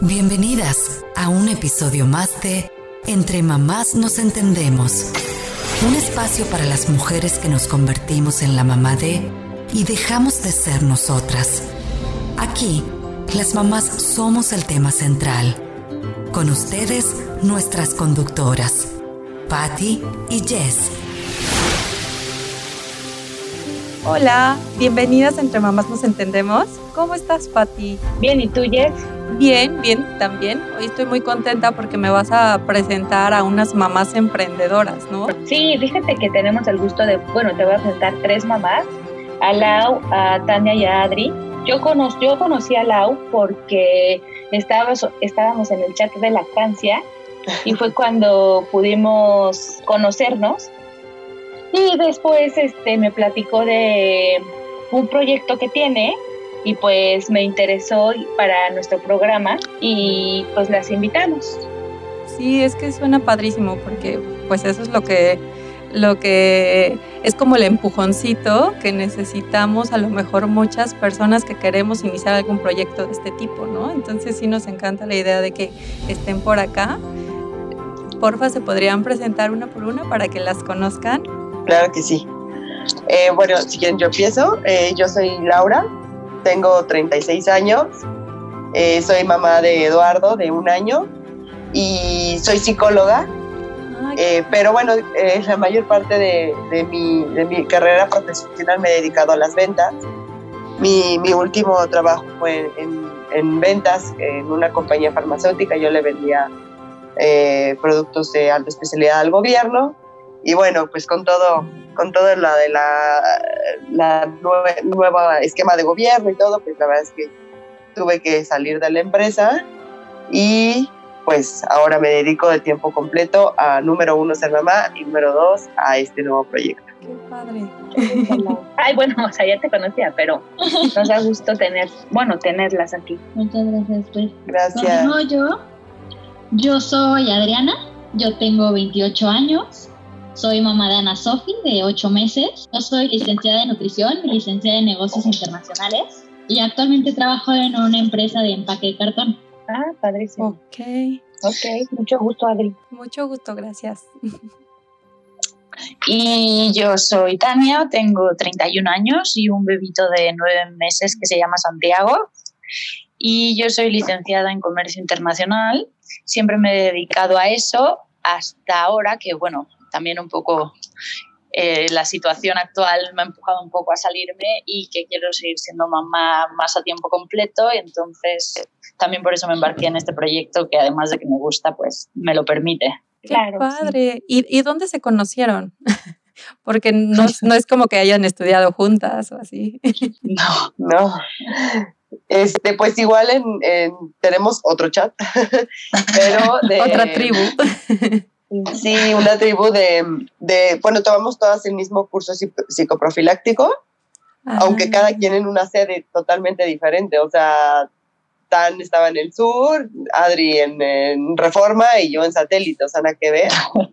Bienvenidas a un episodio más de Entre Mamás nos entendemos. Un espacio para las mujeres que nos convertimos en la mamá de y dejamos de ser nosotras. Aquí, las mamás somos el tema central. Con ustedes, nuestras conductoras, Patty y Jess. Hola, bienvenidas a Entre Mamás Nos Entendemos. ¿Cómo estás, Patty? Bien, ¿y tú, Jess? Bien, bien, también. Hoy estoy muy contenta porque me vas a presentar a unas mamás emprendedoras, ¿no? Sí, fíjate que tenemos el gusto de, bueno, te voy a presentar tres mamás, a Lau, a Tania y a Adri. Yo, cono yo conocí a Lau porque estábamos, estábamos en el chat de lactancia y fue cuando pudimos conocernos. Y después este, me platicó de un proyecto que tiene y pues me interesó para nuestro programa y pues las invitamos. Sí, es que suena padrísimo porque pues eso es lo que lo que es como el empujoncito que necesitamos a lo mejor muchas personas que queremos iniciar algún proyecto de este tipo, ¿no? Entonces sí nos encanta la idea de que estén por acá. Porfa, ¿se podrían presentar una por una para que las conozcan? Claro que sí. Eh, bueno, si quieren yo empiezo. Eh, yo soy Laura, tengo 36 años, eh, soy mamá de Eduardo de un año y soy psicóloga, eh, pero bueno, eh, la mayor parte de, de, mi, de, mi, carrera profesional me he dedicado a las ventas. Mi, mi último trabajo fue en, en, ventas en una compañía farmacéutica, yo le vendía productos de alta especialidad al gobierno y bueno, pues con todo con todo la de la, la nueva, nueva esquema de gobierno y todo, pues la verdad es que tuve que salir de la empresa y pues ahora me dedico de tiempo completo a número uno ser mamá y número dos a este nuevo proyecto. Qué padre. Ay, bueno, o sea, ya te conocía, pero nos da gusto tener, bueno, tenerlas aquí. Muchas gracias, pues. Gracias. Bueno, yo, yo soy Adriana, yo tengo 28 años, soy mamá de Ana Sofi, de 8 meses. Yo soy licenciada en nutrición y licenciada en negocios internacionales. Y actualmente trabajo en una empresa de empaque de cartón. Ah, padrísimo. Ok. Ok, mucho gusto, Adri. Mucho gusto, gracias. Y yo soy Tania, tengo 31 años y un bebito de 9 meses que se llama Santiago. Y yo soy licenciada en comercio internacional. Siempre me he dedicado a eso hasta ahora, que bueno, también un poco eh, la situación actual me ha empujado un poco a salirme y que quiero seguir siendo mamá más a tiempo completo y entonces también por eso me embarqué en este proyecto que además de que me gusta, pues me lo permite. Qué claro, padre. Sí. ¿Y, ¿Y, dónde se conocieron? Porque no, no, es como que hayan estudiado juntas o así. No, no. Este, pues igual en, en tenemos otro chat, pero de, otra tribu. Sí, una tribu de, de, bueno, tomamos todas el mismo curso psicoprofiláctico, ah. aunque cada quien en una sede totalmente diferente. O sea, Tan estaba en el sur, Adri en, en Reforma y yo en satélite, o sea, nada que ver.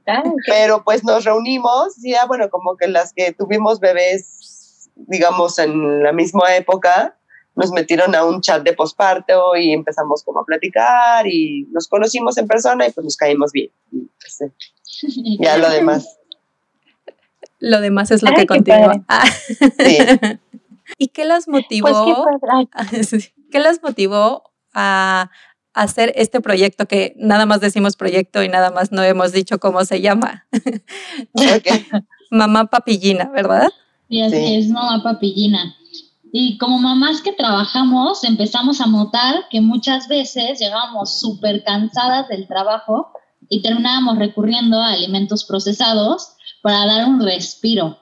Ah. Pero pues nos reunimos, ya bueno, como que las que tuvimos bebés, digamos, en la misma época, nos metieron a un chat de posparto y empezamos como a platicar y nos conocimos en persona y pues nos caímos bien. Pues, eh, ya lo demás. Lo demás es lo Ay, que continúa. Ah. Sí. ¿Y qué las motivó? Pues qué, ¿Qué las motivó a hacer este proyecto que nada más decimos proyecto y nada más no hemos dicho cómo se llama? Okay. mamá papillina, ¿verdad? Sí, así sí. es, mamá papillina. Y como mamás que trabajamos, empezamos a notar que muchas veces llegábamos súper cansadas del trabajo y terminábamos recurriendo a alimentos procesados para dar un respiro.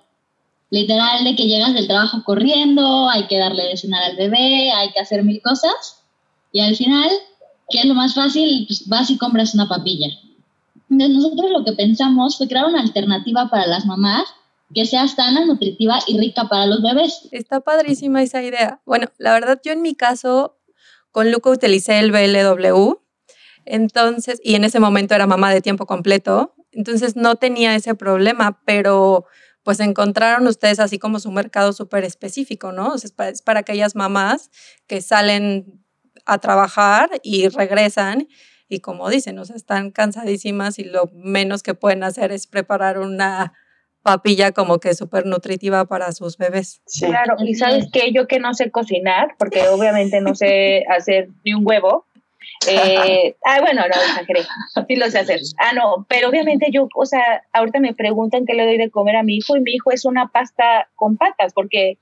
Literal de que llegas del trabajo corriendo, hay que darle de cenar al bebé, hay que hacer mil cosas. Y al final, ¿qué es lo más fácil? Pues vas y compras una papilla. Entonces nosotros lo que pensamos fue crear una alternativa para las mamás que sea sana, nutritiva y rica para los bebés. Está padrísima esa idea. Bueno, la verdad yo en mi caso con Luca utilicé el BLW, entonces, y en ese momento era mamá de tiempo completo, entonces no tenía ese problema, pero pues encontraron ustedes así como su mercado súper específico, ¿no? O sea, es, para, es para aquellas mamás que salen a trabajar y regresan y como dicen, o sea, están cansadísimas y lo menos que pueden hacer es preparar una papilla como que súper nutritiva para sus bebés. Claro, y sabes que yo que no sé cocinar, porque obviamente no sé hacer ni un huevo. Eh, ah, bueno, no, exageré, sí lo sé hacer. Ah, no, pero obviamente yo, o sea, ahorita me preguntan qué le doy de comer a mi hijo y mi hijo es una pasta con patas, porque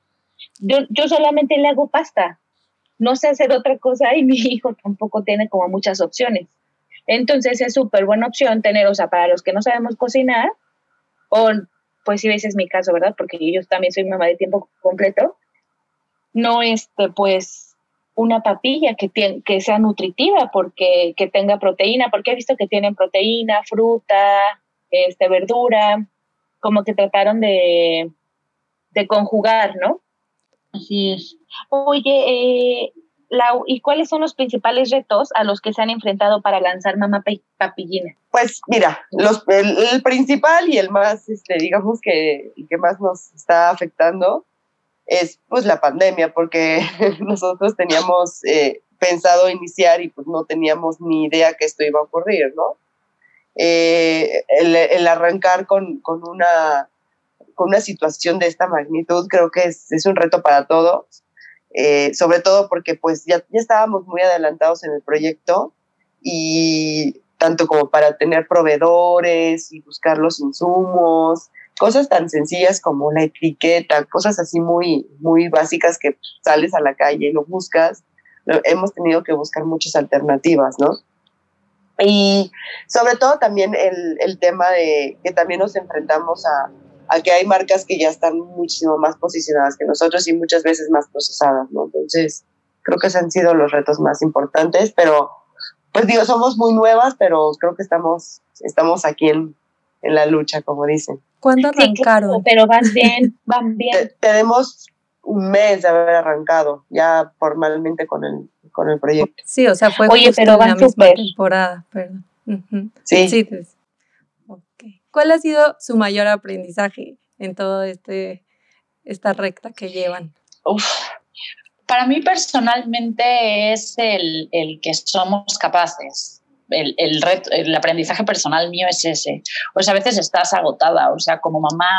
yo, yo solamente le hago pasta, no sé hacer otra cosa y mi hijo tampoco tiene como muchas opciones. Entonces es súper buena opción tener, o sea, para los que no sabemos cocinar, o pues si ese es mi caso, ¿verdad? Porque yo también soy mamá de tiempo completo, no este, pues una papilla que, que sea nutritiva, porque que tenga proteína, porque he visto que tienen proteína, fruta, este, verdura, como que trataron de, de conjugar, ¿no? Así es. Oye, eh, ¿y cuáles son los principales retos a los que se han enfrentado para lanzar Mamá Papillina? Pues mira, el, principal y el más, este, digamos que, que más nos está afectando es pues la pandemia, porque nosotros teníamos eh, pensado iniciar y pues no teníamos ni idea que esto iba a ocurrir, ¿no? Eh, el, arrancar con, con, una, con una situación de esta magnitud creo que es, es un reto para todos eh, sobre todo porque pues ya, ya estábamos muy adelantados en el proyecto y tanto como para tener proveedores y buscar los insumos, cosas tan sencillas como la etiqueta, cosas así muy, muy básicas que sales a la calle y lo buscas, hemos tenido que buscar muchas alternativas, ¿no? Y sobre todo también el, el tema de que también nos enfrentamos a, a que hay marcas que ya están muchísimo más posicionadas que nosotros y muchas veces más procesadas, ¿no? Entonces, creo que esos han sido los retos más importantes, pero pues digo, somos muy nuevas, pero creo que estamos, estamos aquí en, en la lucha, como dicen. ¿Cuándo arrancaron? pero van bien, van bien. tenemos un mes de haber arrancado ya formalmente con el, con el proyecto. Sí, o sea, fue Oye, pero van la misma temporada, perdón. Sí. sí pues, ¿Cuál ha sido su mayor aprendizaje en todo este esta recta que llevan? Para mí personalmente es el, que somos capaces. El, el, el aprendizaje personal mío es ese. Sea, a veces estás agotada, o sea, como mamá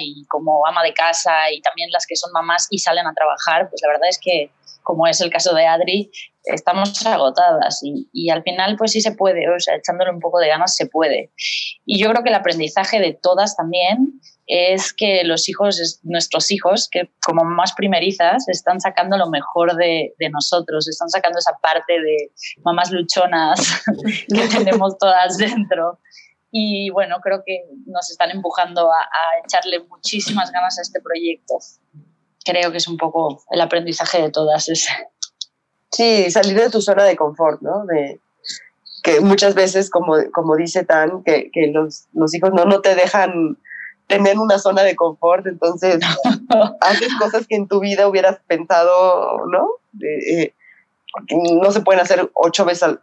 y como ama de casa y también las que son mamás y salen a trabajar, pues la verdad es que como es el caso de Adri, estamos agotadas y, y, al final pues sí se puede, o sea, echándole un poco de ganas se puede. Y yo creo que el aprendizaje de todas también es que los hijos, nuestros hijos, que como más primerizas, están sacando lo mejor de, de nosotros, están sacando esa parte de mamás luchonas que tenemos todas dentro. Y bueno, creo que nos están empujando a, a echarle muchísimas ganas a este proyecto creo que es un poco el aprendizaje de todas. Ese. Sí, salir de tu zona de confort, ¿no? De, que muchas veces, como, como dice Tan, que, que los, los, hijos no, no te dejan tener una zona de confort, entonces haces cosas que en tu vida hubieras pensado, ¿no? Eh, no se pueden hacer ocho, veces,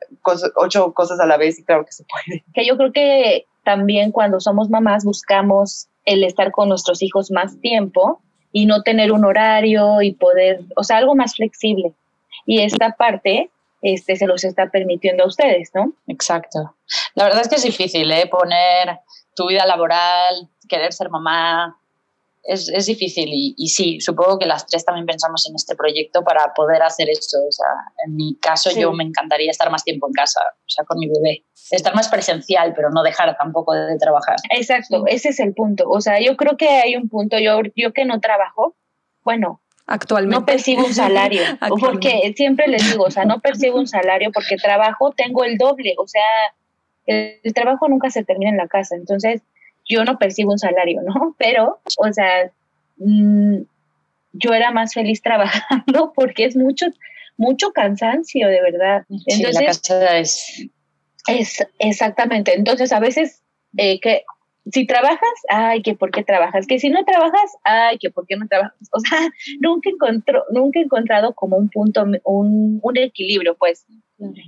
ocho cosas a la vez y claro que se puede. Que yo creo que también cuando somos mamás buscamos el estar con nuestros hijos más tiempo y no tener un horario y poder, o sea, algo más flexible. Y esta parte este, se los está permitiendo a ustedes, ¿no? Exacto. La verdad es que es difícil, ¿eh? Poner tu vida laboral, querer ser mamá, es, es difícil y, y, sí, supongo que las tres también pensamos en este proyecto para poder hacer esto. O sea, en mi caso yo me encantaría estar más tiempo en casa, o sea, con mi bebé. Estar más presencial, pero no dejar tampoco de, trabajar. Exacto, ese es el punto. O sea, yo creo que hay un punto, yo, yo que no trabajo, bueno, Actualmente. No percibo un salario, porque siempre les digo, o sea, no percibo un salario porque trabajo, tengo el doble, o sea, el, trabajo nunca se termina en la casa, entonces yo no percibo un salario, ¿no? Pero, o sea, mm, yo era más feliz trabajando porque es mucho, mucho cansancio, de verdad. Entonces, la casa es... es... Exactamente. Entonces, a veces, eh, que si trabajas, ay, que por qué trabajas, que si no trabajas, ay, que por qué no trabajas. O sea, nunca, encontró, nunca he encontrado como un punto, un, un equilibrio, pues.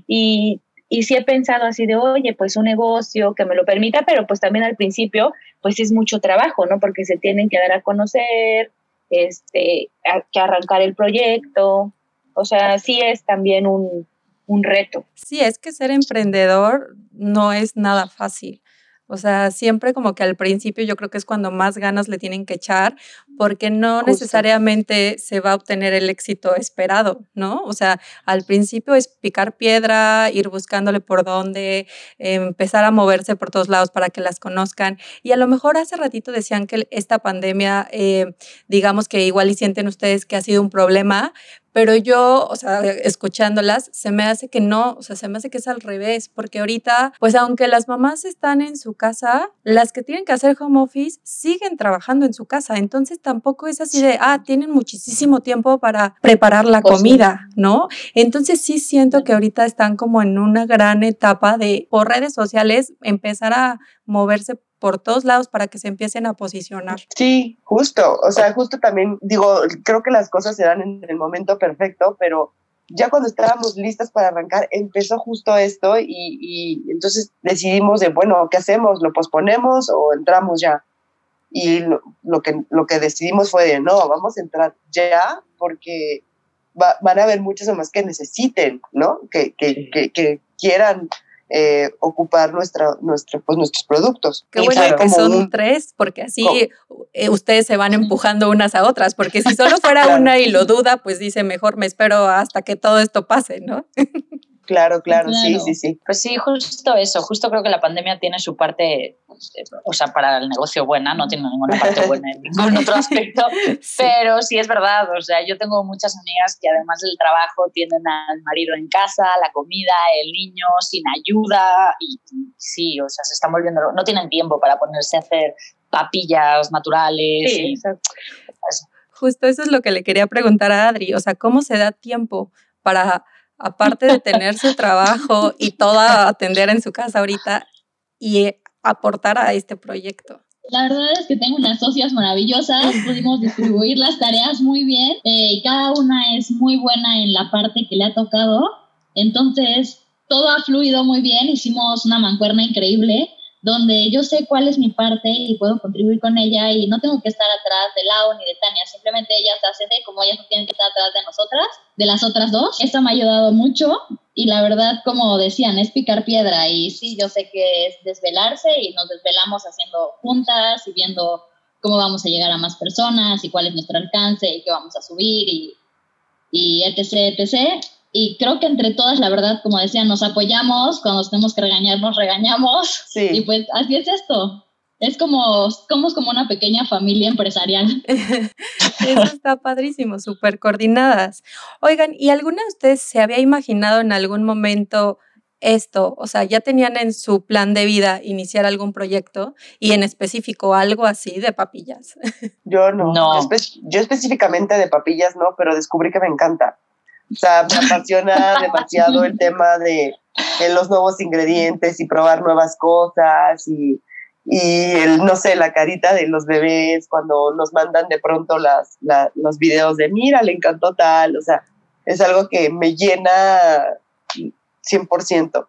Y y sí he pensado así de, oye, pues un negocio que me lo permita, pero pues también al principio, pues es mucho trabajo, ¿no? Porque se tienen que dar a conocer, este, que arrancar el proyecto. O sea, sí es también un, un reto. Sí, es que ser emprendedor no es nada fácil. O sea, siempre como que al principio yo creo que es cuando más ganas le tienen que echar, porque no necesariamente se va a obtener el éxito esperado, ¿no? O sea, al principio es picar piedra, ir buscándole por dónde, empezar a moverse por todos lados para que las conozcan. Y a lo mejor hace ratito decían que esta pandemia, eh, digamos que igual y sienten ustedes que ha sido un problema, pero yo, o sea, escuchándolas, se me hace que no, o sea, se me hace que es al revés, porque ahorita, pues aunque las mamás están en su casa, las que tienen que hacer home office siguen trabajando en su casa, entonces tampoco es así de, ah, tienen muchísimo tiempo para preparar la pues comida, ¿no? Entonces sí siento que ahorita están como en una gran etapa de, por redes sociales, empezar a moverse por todos lados para que se empiecen a posicionar. Sí, justo, o sea, justo también digo, creo que las cosas se dan en el momento perfecto, pero ya cuando estábamos listas para arrancar, empezó justo esto y, entonces decidimos de, bueno, ¿qué hacemos? ¿Lo posponemos o entramos ya? Y lo, que, lo que decidimos fue de, no, vamos a entrar ya porque van a haber muchas más que necesiten, ¿no? Que, que, que, que quieran eh, ocupar nuestra, nuestra, pues, nuestros productos. Qué bueno que son tres, porque así eh, ustedes se van empujando unas a otras, porque si solo fuera una y lo duda, pues dice, mejor me espero hasta que todo esto pase, ¿no? Claro, claro, sí, sí, sí. Pues sí, justo eso, justo creo que la pandemia tiene su parte, o sea, para el negocio buena, no tiene ninguna parte buena en ningún otro aspecto, pero sí es verdad, o sea, yo tengo muchas amigas que además del trabajo tienen al marido en casa, la comida, el niño sin ayuda y sí, o sea, se están volviendo, no tienen tiempo para ponerse a hacer papillas naturales. Sí, exacto. Justo eso es lo que le quería preguntar a Adri, o sea, ¿cómo se da tiempo para aparte de tener su trabajo y toda atender en su casa ahorita y aportar a este proyecto? La verdad es que tengo unas socias maravillosas, pudimos distribuir las tareas muy bien eh, cada una es muy buena en la parte que le ha tocado. Entonces, todo ha fluido muy bien, hicimos una mancuerna increíble donde yo sé cuál es mi parte y puedo contribuir con ella y no tengo que estar atrás de Lau ni de Tania, simplemente ellas hacen de como ellas no tienen que estar atrás de nosotras, de las otras dos. Esto me ha ayudado mucho y la verdad, como decían, es picar piedra y sí, yo sé que es desvelarse y nos desvelamos haciendo juntas y viendo cómo vamos a llegar a más personas y cuál es nuestro alcance y qué vamos a subir y, y etc, etc. Y creo que entre todas, la verdad, como decían, nos apoyamos, cuando tenemos que regañarnos, regañamos. Sí. Y pues así es esto. Es como, somos como una pequeña familia empresarial. Eso está padrísimo, súper coordinadas. Oigan, ¿y alguna de ustedes se había imaginado en algún momento esto? O sea, ¿ya tenían en su plan de vida iniciar algún proyecto y en específico algo así de papillas? Yo no. no. yo específicamente de papillas no, pero descubrí que me encanta. O sea, me apasiona demasiado el tema de, los nuevos ingredientes y probar nuevas cosas y, el, no sé, la carita de los bebés cuando nos mandan de pronto las, los videos de, mira, le encantó tal, o sea, es algo que me llena 100%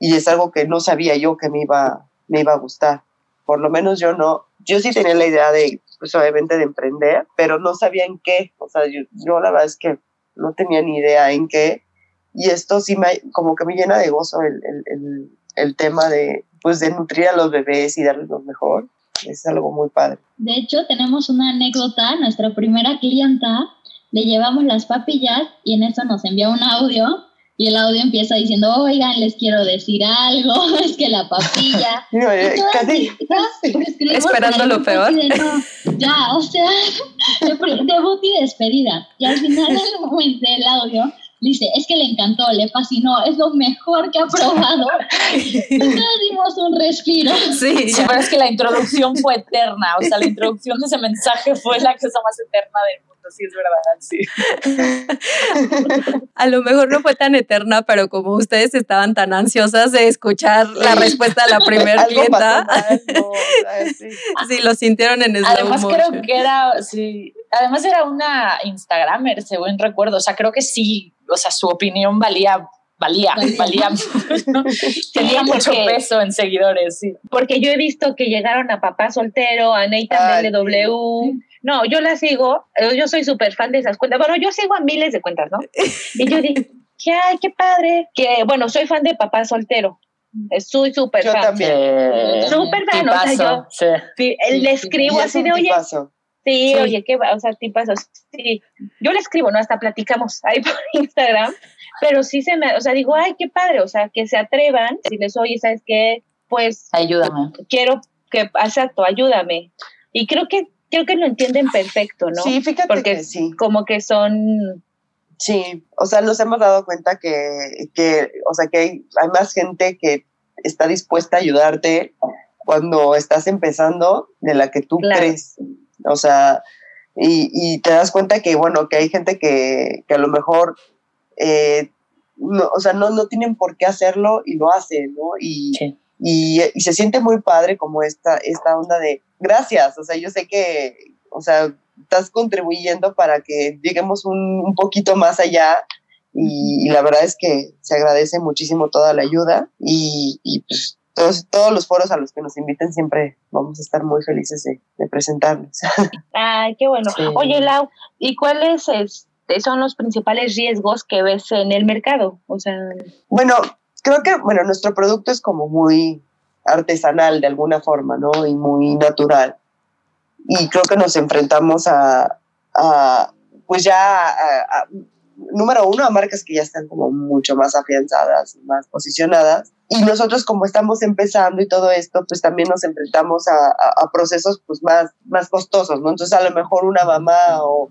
y es algo que no sabía yo que me iba, me iba a gustar. Por lo menos yo no, yo sí tenía la idea de, pues obviamente de emprender, pero no sabía en qué, o sea, yo, yo la verdad es que no tenía ni idea en qué. Y esto sí me, como que me llena de gozo el, el, el, tema de, pues, de nutrir a los bebés y darles lo mejor. Es algo muy padre. De hecho, tenemos una anécdota. Nuestra primera clienta le llevamos las papillas y en eso nos envía un audio y el audio empieza diciendo, oigan, les quiero decir algo, es que la papilla... casi, esperando lo peor. ya, o sea, debut y despedida. Y al final del momento del audio dice, es que le encantó, le fascinó, es lo mejor que ha probado. Entonces dimos un respiro. Sí, sí, pero es que la introducción fue eterna, o sea, la introducción de ese mensaje fue la cosa más eterna del mundo sí es verdad, sí. A lo mejor no fue tan eterna, pero como ustedes estaban tan ansiosas de escuchar la respuesta de la primera clienta, sí. lo sintieron en slow Además creo que era, sí, además era una Instagramer, según recuerdo, o sea, creo que sí, o sea, su opinión valía valía, valía, tenía mucho peso en seguidores, sí. Porque yo he visto que llegaron a Papá Soltero, a Nathan DLW, no, yo la sigo, eh, yo soy súper fan de esas cuentas. Bueno, yo sigo a miles de cuentas, ¿no? Y yo dije, que, ay, qué padre. Que, bueno, soy fan de Papá Soltero. Soy súper fan. también. Súper fan, o sea, yo Sí. le escribo así de, oye, tipazo. Sí, Sí. oye, qué va, o sea, sí. Yo le escribo, ¿no? Hasta platicamos ahí por Instagram, pero sí se me, o sea, digo, ay, qué padre, o sea, que se atrevan, si les oye, ¿sabes qué? Pues Ayúdame. quiero que, exacto, ayúdame. Y creo que, creo que lo entienden perfecto, ¿no? Sí, fíjate Porque que sí. como que son, Sí, o sea, nos hemos dado cuenta que, que o sea, que hay, hay más gente que está dispuesta a ayudarte cuando estás empezando de la que tú Claro. crees. O sea, y, y te das cuenta que, bueno, que hay gente que, que a lo mejor, eh, no, o sea, no, no tienen por qué hacerlo y lo hacen, ¿no? Y, Sí. y, y se siente muy padre como esta, esta onda de gracias, o sea, yo sé que, o sea, estás contribuyendo para que lleguemos un, un poquito más allá y, y la verdad es que se agradece muchísimo toda la ayuda y, y, pues todos, todos los foros a los que nos inviten siempre vamos a estar muy felices de, de presentarnos. ay, qué bueno. Sí. Oye, Lau, ¿y cuáles este, son los principales riesgos que ves en el mercado? O sea, Bueno, creo que bueno, nuestro producto es como muy artesanal de alguna forma, ¿no? Y muy natural. Y creo que nos enfrentamos a, a, pues ya, a- a- número uno, a marcas que ya están como mucho más afianzadas, más posicionadas. Y nosotros como estamos empezando y todo esto, pues también nos enfrentamos a, a- a procesos pues más, más costosos, ¿no? Entonces a lo mejor una mamá o,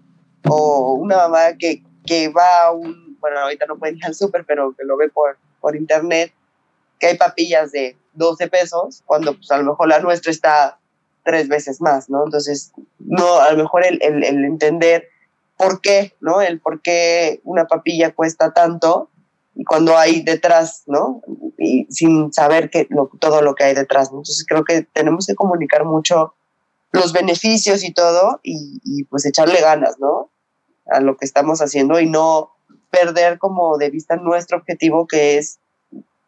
o una mamá que, que va a un, bueno, ahorita no puede ir al súper, pero que lo ve por, por internet, que hay papillas de 12 pesos, cuando pues a lo mejor la nuestra está tres veces más, ¿no? Entonces, no, a lo mejor el, el, el entender por qué, ¿no? El por qué una papilla cuesta tanto cuando hay detrás, ¿no? Y sin saber que lo, todo lo que hay detrás, ¿no? Entonces creo que tenemos que comunicar mucho los beneficios y todo y, y pues echarle ganas, ¿no? A lo que estamos haciendo y no perder como de vista nuestro objetivo que es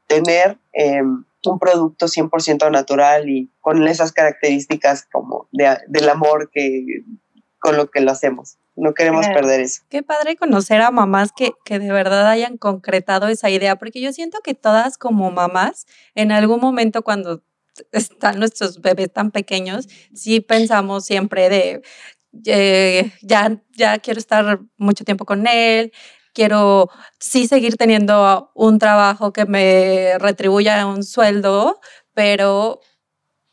tener eh, un producto 100% natural y con esas características como de, del amor que con lo que lo hacemos. No queremos Claro. perder eso. Qué padre conocer a mamás que, que de verdad hayan concretado esa idea, porque yo siento que todas como mamás, en algún momento cuando están nuestros bebés tan pequeños, sí pensamos siempre de, eh, ya, ya quiero estar mucho tiempo con él, quiero sí seguir teniendo un trabajo que me retribuya un sueldo, pero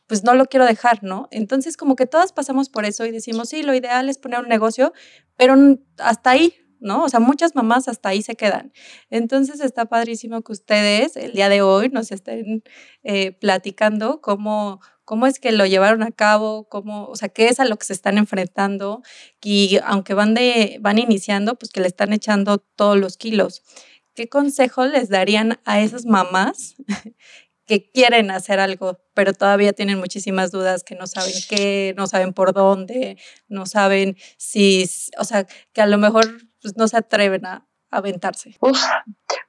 pues no lo quiero dejar, ¿no? Entonces como que todas pasamos por eso y decimos, sí, lo ideal es poner un negocio, pero hasta ahí, ¿no? O sea, muchas mamás hasta ahí se quedan. Entonces está padrísimo que ustedes el día de hoy nos estén eh, platicando cómo, cómo es que lo llevaron a cabo, cómo, o sea, qué es a lo que se están enfrentando y aunque van, de, van iniciando, pues que le están echando todos los kilos. ¿Qué consejo les darían a esas mamás que quieren hacer algo, pero todavía tienen muchísimas dudas, que no saben qué, no saben por dónde, no saben si, o sea, que a lo mejor pues, no se atreven a aventarse.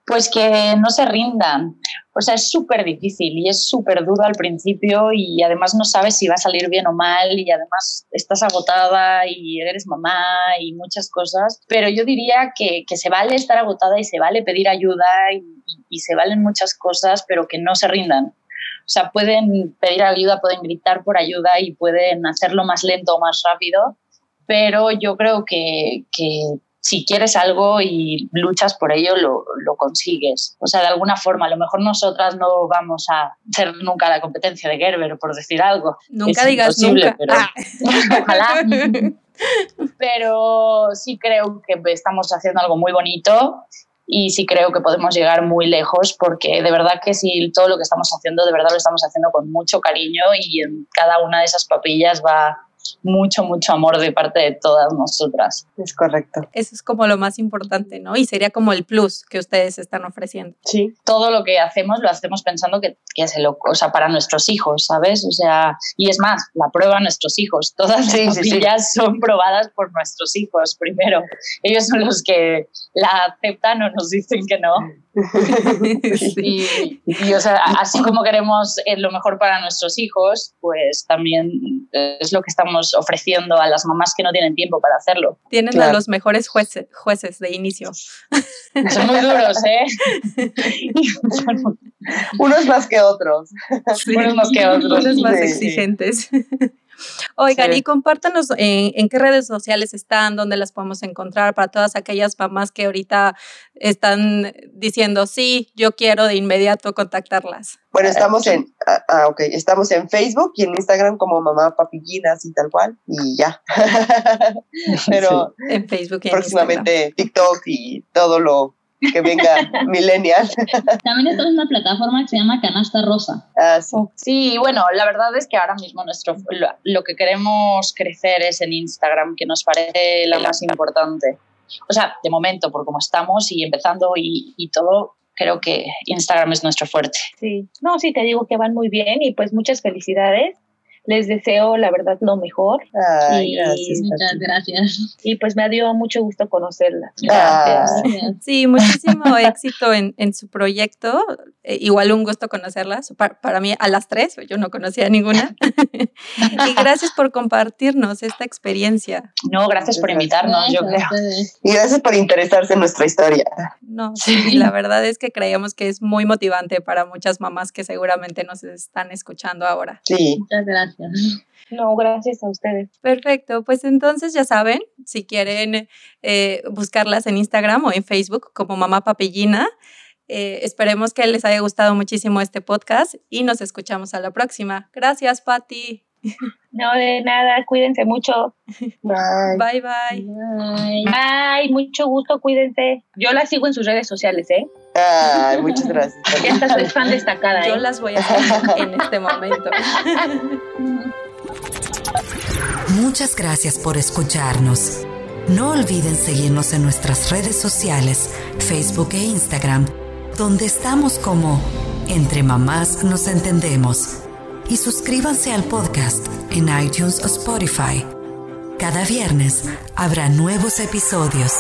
Pues que no se rindan. O sea, es súper difícil y es súper duro al principio y además no sabes si va a salir bien o mal y además estás agotada y eres mamá y muchas cosas. Pero yo diría que, que se vale estar agotada y se vale pedir ayuda y, y se valen muchas cosas, pero que no se rindan. O sea, pueden pedir ayuda, pueden gritar por ayuda y pueden hacerlo más lento o más rápido, pero yo creo que, que si quieres algo y luchas por ello, lo, lo, consigues. O sea, de alguna forma, a lo mejor nosotras no vamos a ser nunca la competencia de Gerber, por decir algo. Nunca es digas nunca. Pero, ah. Ojalá. pero sí creo que estamos haciendo algo muy bonito y sí creo que podemos llegar muy lejos porque de verdad que si todo lo que estamos haciendo, de verdad lo estamos haciendo con mucho cariño y en cada una de esas papillas va mucho, mucho amor de parte de todas nosotras. Es correcto. Eso es como lo más importante, ¿no? Y sería como el plus que ustedes están ofreciendo. Sí. Todo lo que hacemos lo hacemos pensando que, que se lo, o sea, para nuestros hijos, ¿sabes? O sea, y es más, la prueba nuestros hijos. Todas sí, las papillas sí. son probadas por nuestros hijos primero. Ellos son los que la aceptan o nos dicen que no. y, y, o sea, así como queremos lo mejor para nuestros hijos, pues también es lo que estamos ofreciendo a las mamás que no tienen tiempo para hacerlo. Tienen a los mejores jueces, jueces de inicio. Son muy duros, ¿eh? Unos más que otros. Unos más que otros. Unos más exigentes. Oigan, y compártanos en, qué redes sociales están, dónde las podemos encontrar para todas aquellas mamás que ahorita están diciendo, sí, yo quiero de inmediato contactarlas. Bueno, estamos en, ah, ah ok, estamos en Facebook y en Instagram como Mamá Papillina, así tal cual, y ya. Pero en Facebook y próximamente TikTok y todo lo que venga millennial. También estamos en una plataforma que se llama Canasta Rosa. Ah, sí. sí. bueno, la verdad es que ahora mismo nuestro lo, que queremos crecer es en Instagram, que nos parece la más importante. O sea, de momento, por cómo estamos y empezando y, y todo, creo que Instagram es nuestro fuerte. Sí, no, sí, te digo que van muy bien y pues muchas felicidades les deseo la verdad lo mejor. y, muchas gracias. Y pues me dio mucho gusto conocerla. Gracias. Sí, muchísimo éxito en, en, su proyecto. Eh, igual un gusto conocerlas. Para, mí a las tres, yo no conocía ninguna. y gracias por compartirnos esta experiencia. No, gracias por invitarnos, yo creo. Y gracias por interesarse en nuestra historia. No, sí, la verdad es que creíamos que es muy motivante para muchas mamás que seguramente nos están escuchando ahora. Sí. Muchas gracias. No, gracias a ustedes. Perfecto, pues entonces ya saben, si quieren eh, buscarlas en Instagram o en Facebook como Mamá Papellina, eh, esperemos que les haya gustado muchísimo este podcast y nos escuchamos a la próxima. Gracias, Patti. No, de nada, cuídense mucho. Bye. Bye, bye. Bye. Bye, mucho gusto, cuídense. Yo las sigo en sus redes sociales, ¿eh? Ay, muchas gracias. Ya soy fan destacada. Yo ¿eh? las voy a hacer en este momento. Muchas gracias por escucharnos. No olviden seguirnos en nuestras redes sociales, Facebook e Instagram, donde estamos como Entre Mamás Nos Entendemos. Y suscríbanse al podcast en iTunes o Spotify. Cada viernes habrá nuevos episodios.